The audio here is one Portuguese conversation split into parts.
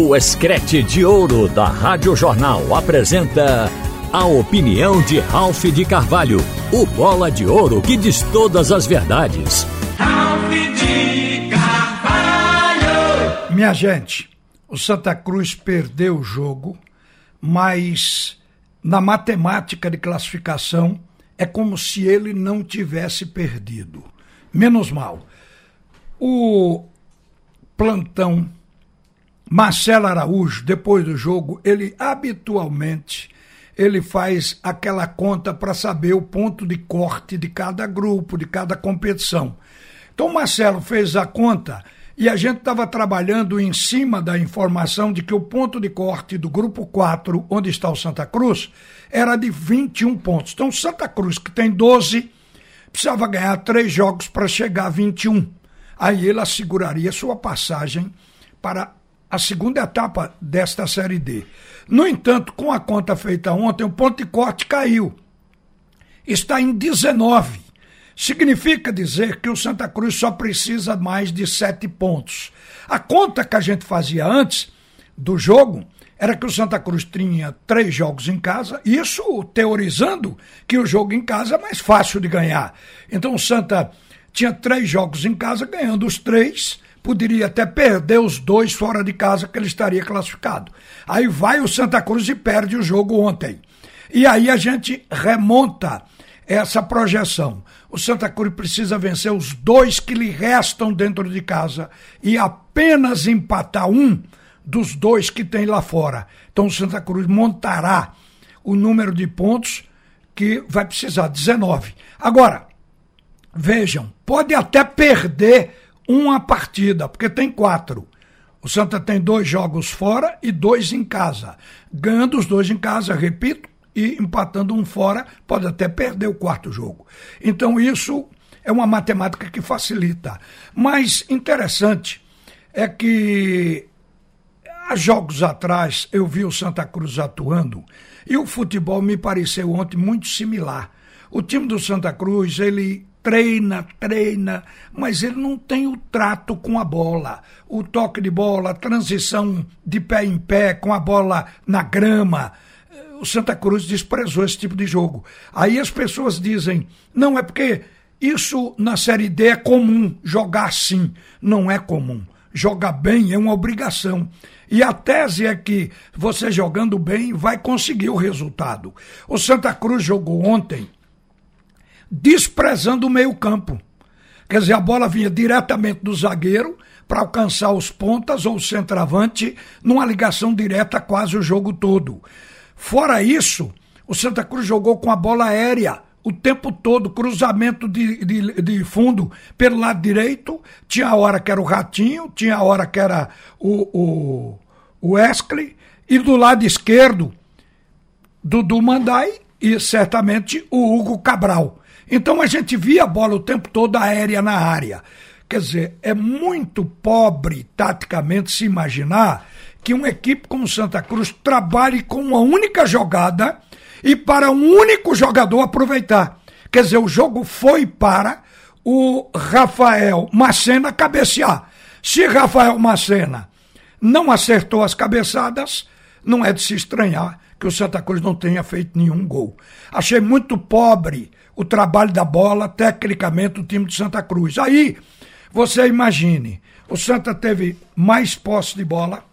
O Escrete de Ouro da Rádio Jornal apresenta a opinião de Ralph de Carvalho, o bola de ouro que diz todas as verdades. Ralph de Carvalho! Minha gente, o Santa Cruz perdeu o jogo, mas na matemática de classificação é como se ele não tivesse perdido. Menos mal. O plantão Marcelo Araújo, depois do jogo, ele habitualmente ele faz aquela conta para saber o ponto de corte de cada grupo, de cada competição. Então o Marcelo fez a conta e a gente estava trabalhando em cima da informação de que o ponto de corte do grupo 4, onde está o Santa Cruz, era de 21 pontos. Então Santa Cruz, que tem 12, precisava ganhar três jogos para chegar a 21. Aí ele asseguraria sua passagem para a segunda etapa desta Série D. No entanto, com a conta feita ontem, o ponto de corte caiu. Está em 19. Significa dizer que o Santa Cruz só precisa mais de sete pontos. A conta que a gente fazia antes do jogo era que o Santa Cruz tinha três jogos em casa, isso teorizando que o jogo em casa é mais fácil de ganhar. Então o Santa tinha três jogos em casa, ganhando os três, poderia até perder os dois fora de casa que ele estaria classificado. Aí vai o Santa Cruz e perde o jogo ontem. E aí a gente remonta essa projeção. O Santa Cruz precisa vencer os dois que lhe restam dentro de casa e apenas empatar um dos dois que tem lá fora. Então o Santa Cruz montará o número de pontos que vai precisar, 19. Agora, vejam, pode até perder uma partida, porque tem quatro. O Santa tem dois jogos fora e dois em casa. Ganhando os dois em casa, repito, e empatando um fora, pode até perder o quarto jogo. Então isso é uma matemática que facilita. Mas interessante é que há jogos atrás eu vi o Santa Cruz atuando e o futebol me pareceu ontem muito similar. O time do Santa Cruz, ele treina, treina, mas ele não tem o trato com a bola. O toque de bola, a transição de pé em pé, com a bola na grama. O Santa Cruz desprezou esse tipo de jogo. Aí as pessoas dizem: não, é porque isso na Série D é comum, jogar assim. Não é comum. Jogar bem é uma obrigação. E a tese é que você jogando bem vai conseguir o resultado. O Santa Cruz jogou ontem desprezando o meio-campo. Quer dizer, a bola vinha diretamente do zagueiro para alcançar os pontas ou o centroavante numa ligação direta quase o jogo todo. Fora isso, o Santa Cruz jogou com a bola aérea o tempo todo, cruzamento de, de, de, fundo pelo lado direito. Tinha a hora que era o Ratinho, tinha a hora que era o, o, o Wesley, e do lado esquerdo, Dudu Mandai e certamente o Hugo Cabral. Então a gente via a bola o tempo todo aérea na área. Quer dizer, é muito pobre taticamente se imaginar que uma equipe como Santa Cruz trabalhe com uma única jogada e para um único jogador aproveitar. Quer dizer, o jogo foi para o Rafael Macena cabecear. Se Rafael Macena não acertou as cabeçadas, não é de se estranhar que o Santa Cruz não tenha feito nenhum gol. Achei muito pobre o trabalho da bola, tecnicamente, o time de Santa Cruz. Aí, você imagine, o Santa teve mais posse de bola,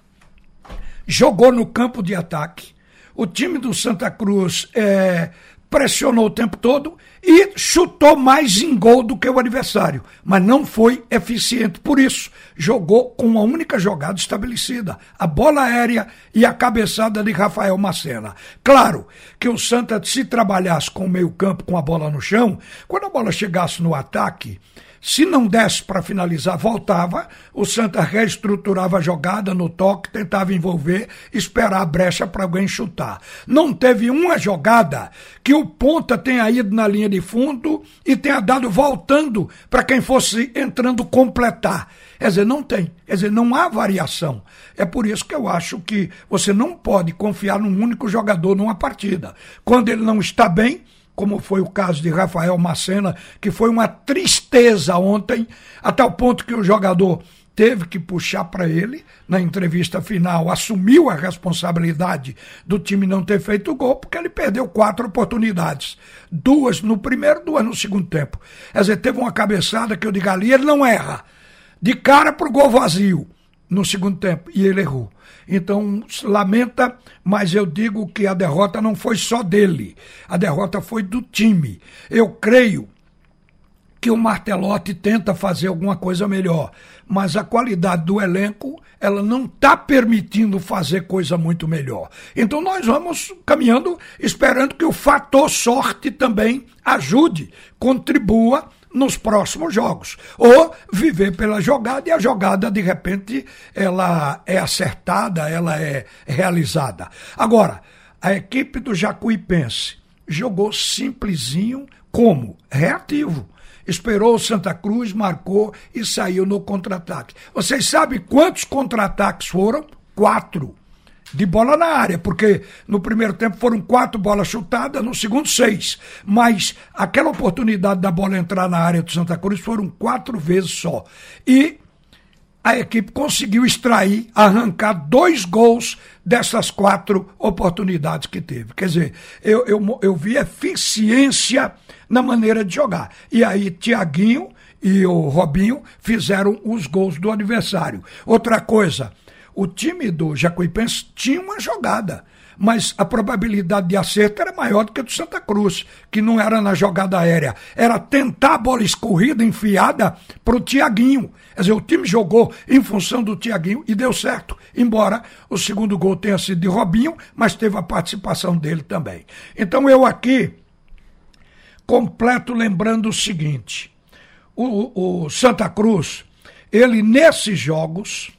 jogou no campo de ataque, o time do Santa Cruz é, pressionou o tempo todo e chutou mais em gol do que o adversário, mas não foi eficiente. Por isso, jogou com uma única jogada estabelecida: a bola aérea e a cabeçada de Rafael Macena. Claro que o Santa, se trabalhasse com o meio-campo, com a bola no chão, quando a bola chegasse no ataque, se não desse para finalizar, voltava, o Santa reestruturava a jogada no toque, tentava envolver, esperar a brecha para alguém chutar. Não teve uma jogada que o ponta tenha ido na linha de fundo e tenha dado voltando para quem fosse entrando completar. Quer dizer, não tem. Quer dizer, não há variação. É por isso que eu acho que você não pode confiar num único jogador numa partida. Quando ele não está bem, como foi o caso de Rafael Macena, que foi uma tristeza ontem, a tal ponto que o jogador teve que puxar para ele na entrevista final, assumiu a responsabilidade do time não ter feito gol, porque ele perdeu quatro oportunidades. Duas no primeiro, duas no segundo tempo. Quer dizer, teve uma cabeçada que eu digo ali, ele não erra. De cara pro gol vazio no segundo tempo. E ele errou. Então, lamenta, mas eu digo que a derrota não foi só dele. A derrota foi do time. Eu creio que o Martelotti tenta fazer alguma coisa melhor, mas a qualidade do elenco ela não está permitindo fazer coisa muito melhor. Então nós vamos caminhando, esperando que o fator sorte também ajude, contribua nos próximos jogos. Ou viver pela jogada e a jogada, de repente, ela é acertada, ela é realizada. Agora, a equipe do Jacuipense jogou simplesinho como? Reativo esperou o Santa Cruz, marcou e saiu no contra-ataque. Vocês sabem quantos contra-ataques foram? Quatro. De bola na área, porque no primeiro tempo foram quatro bolas chutadas, no segundo, seis. Mas aquela oportunidade da bola entrar na área do Santa Cruz foram quatro vezes só. E a equipe conseguiu extrair, arrancar dois gols dessas quatro oportunidades que teve. Quer dizer, eu, eu, eu vi eficiência na maneira de jogar. E aí, Tiaguinho e o Robinho fizeram os gols do adversário. Outra coisa, o time do Jacuipense tinha uma jogada mas a probabilidade de acerto era maior do que a do Santa Cruz, que não era na jogada aérea, era tentar a bola escorrida, enfiada para o Tiaguinho. Quer dizer, o time jogou em função do Tiaguinho e deu certo, embora o segundo gol tenha sido de Robinho, mas teve a participação dele também. Então eu aqui completo lembrando o seguinte: o, o Santa Cruz, ele nesses jogos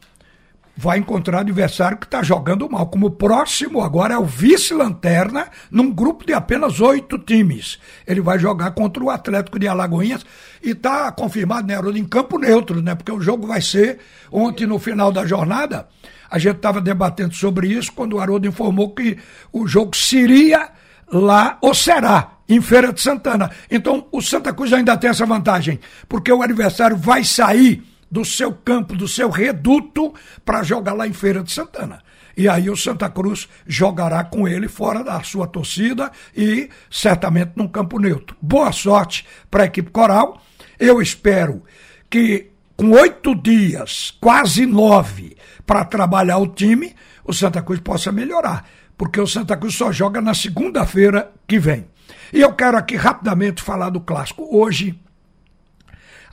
vai encontrar adversário que está jogando mal. Como o próximo agora é o vice-lanterna, num grupo de apenas oito times. Ele vai jogar contra o Atlético de Alagoinhas e está confirmado, né, em campo neutro, né? Porque o jogo vai ser ontem no final da jornada. A gente estava debatendo sobre isso quando o Haroldo informou que o jogo seria lá ou será em Feira de Santana. Então, o Santa Cruz ainda tem essa vantagem, porque o adversário vai sair do seu campo, do seu reduto, para jogar lá em Feira de Santana. E aí o Santa Cruz jogará com ele fora da sua torcida e certamente num campo neutro. Boa sorte para a equipe coral. Eu espero que com oito dias, quase nove, para trabalhar o time, o Santa Cruz possa melhorar. Porque o Santa Cruz só joga na segunda-feira que vem. E eu quero aqui rapidamente falar do clássico. Hoje,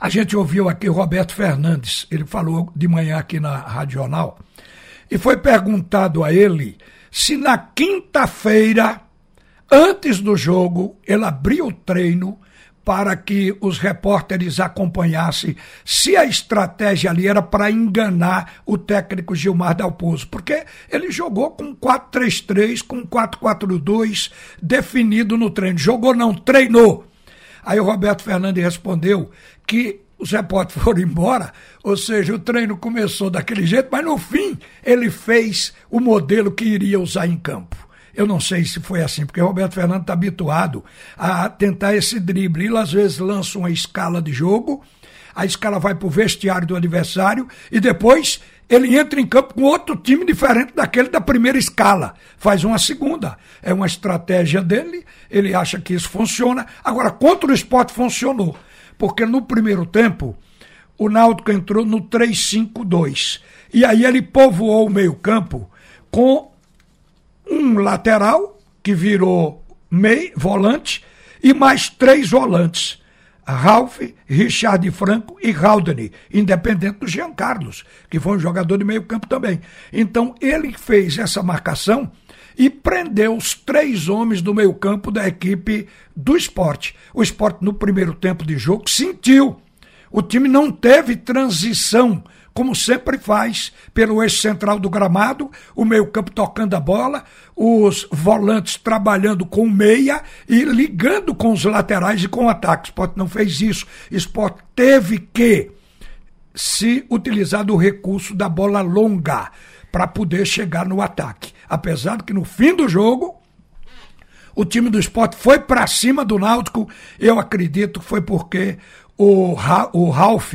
a gente ouviu aqui o Roberto Fernandes, ele falou de manhã aqui na Rádio Jornal, e foi perguntado a ele se na quinta-feira, antes do jogo, ele abriu o treino para que os repórteres acompanhassem se a estratégia ali era para enganar o técnico Gilmar Dalpozo, porque ele jogou com 4-3-3, com 4-4-2 definido no treino. Jogou não, treinou. Aí o Roberto Fernandes respondeu que os repórteres foram embora, ou seja, o treino começou daquele jeito, mas no fim ele fez o modelo que iria usar em campo. Eu não sei se foi assim, porque o Roberto Fernandes está habituado a tentar esse drible. Ele às vezes lança uma escala de jogo, a escala vai para o vestiário do adversário e depois ele entra em campo com outro time diferente daquele da primeira escala. Faz uma segunda. É uma estratégia dele, ele acha que isso funciona. Agora, contra o esporte funcionou. Porque no primeiro tempo, o Náutico entrou no 3-5-2. E aí ele povoou o meio-campo com um lateral, que virou meio, volante, e mais três volantes. Ralph, Richard Franco e Haldane, independente do Jean Carlos, que foi um jogador de meio campo também. Então ele fez essa marcação e prendeu os três homens do meio campo da equipe do esporte. O esporte no primeiro tempo de jogo sentiu. O time não teve transição como sempre faz, pelo eixo central do gramado, o meio-campo tocando a bola, os volantes trabalhando com meia e ligando com os laterais e com o ataque. O Sport não fez isso. O Sport teve que se utilizar do recurso da bola longa para poder chegar no ataque. Apesar que no fim do jogo o time do esporte foi para cima do Náutico, eu acredito que foi porque o, Ra o Ralph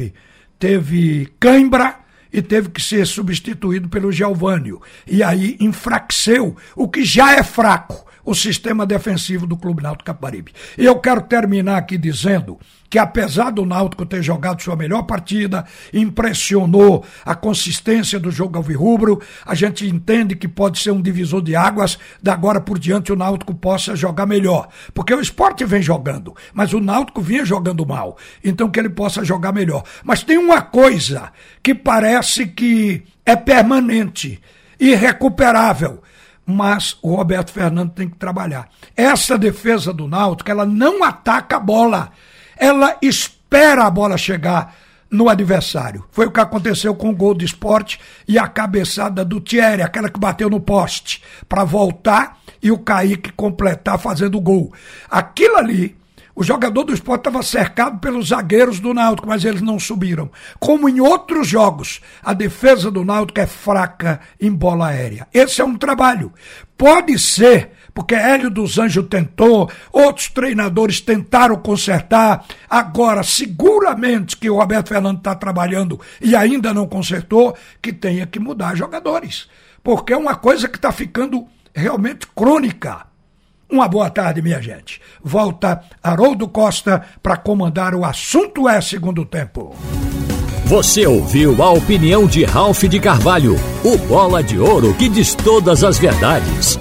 teve cãibra e teve que ser substituído pelo Gelvânio. E aí enfraqueceu o que já é fraco o sistema defensivo do Clube Náutico Caparibe. E eu quero terminar aqui dizendo que apesar do Náutico ter jogado sua melhor partida, impressionou a consistência do jogo alvirrubro, a gente entende que pode ser um divisor de águas, da agora por diante o Náutico possa jogar melhor, porque o esporte vem jogando, mas o Náutico vinha jogando mal, então que ele possa jogar melhor. Mas tem uma coisa que parece que é permanente, irrecuperável, mas o Roberto Fernando tem que trabalhar. Essa defesa do Náutico, ela não ataca a bola, ela espera a bola chegar no adversário. Foi o que aconteceu com o gol do esporte e a cabeçada do Thierry, aquela que bateu no poste, para voltar e o Kaique completar fazendo o gol. Aquilo ali o jogador do esporte estava cercado pelos zagueiros do Náutico, mas eles não subiram. Como em outros jogos, a defesa do Náutico é fraca em bola aérea. Esse é um trabalho. Pode ser, porque Hélio dos Anjos tentou, outros treinadores tentaram consertar. Agora, seguramente que o Roberto Fernando está trabalhando e ainda não consertou, que tenha que mudar jogadores. Porque é uma coisa que está ficando realmente crônica. Uma boa tarde, minha gente. Volta Haroldo Costa para comandar o Assunto é Segundo Tempo. Você ouviu a opinião de Ralph de Carvalho, o bola de ouro que diz todas as verdades.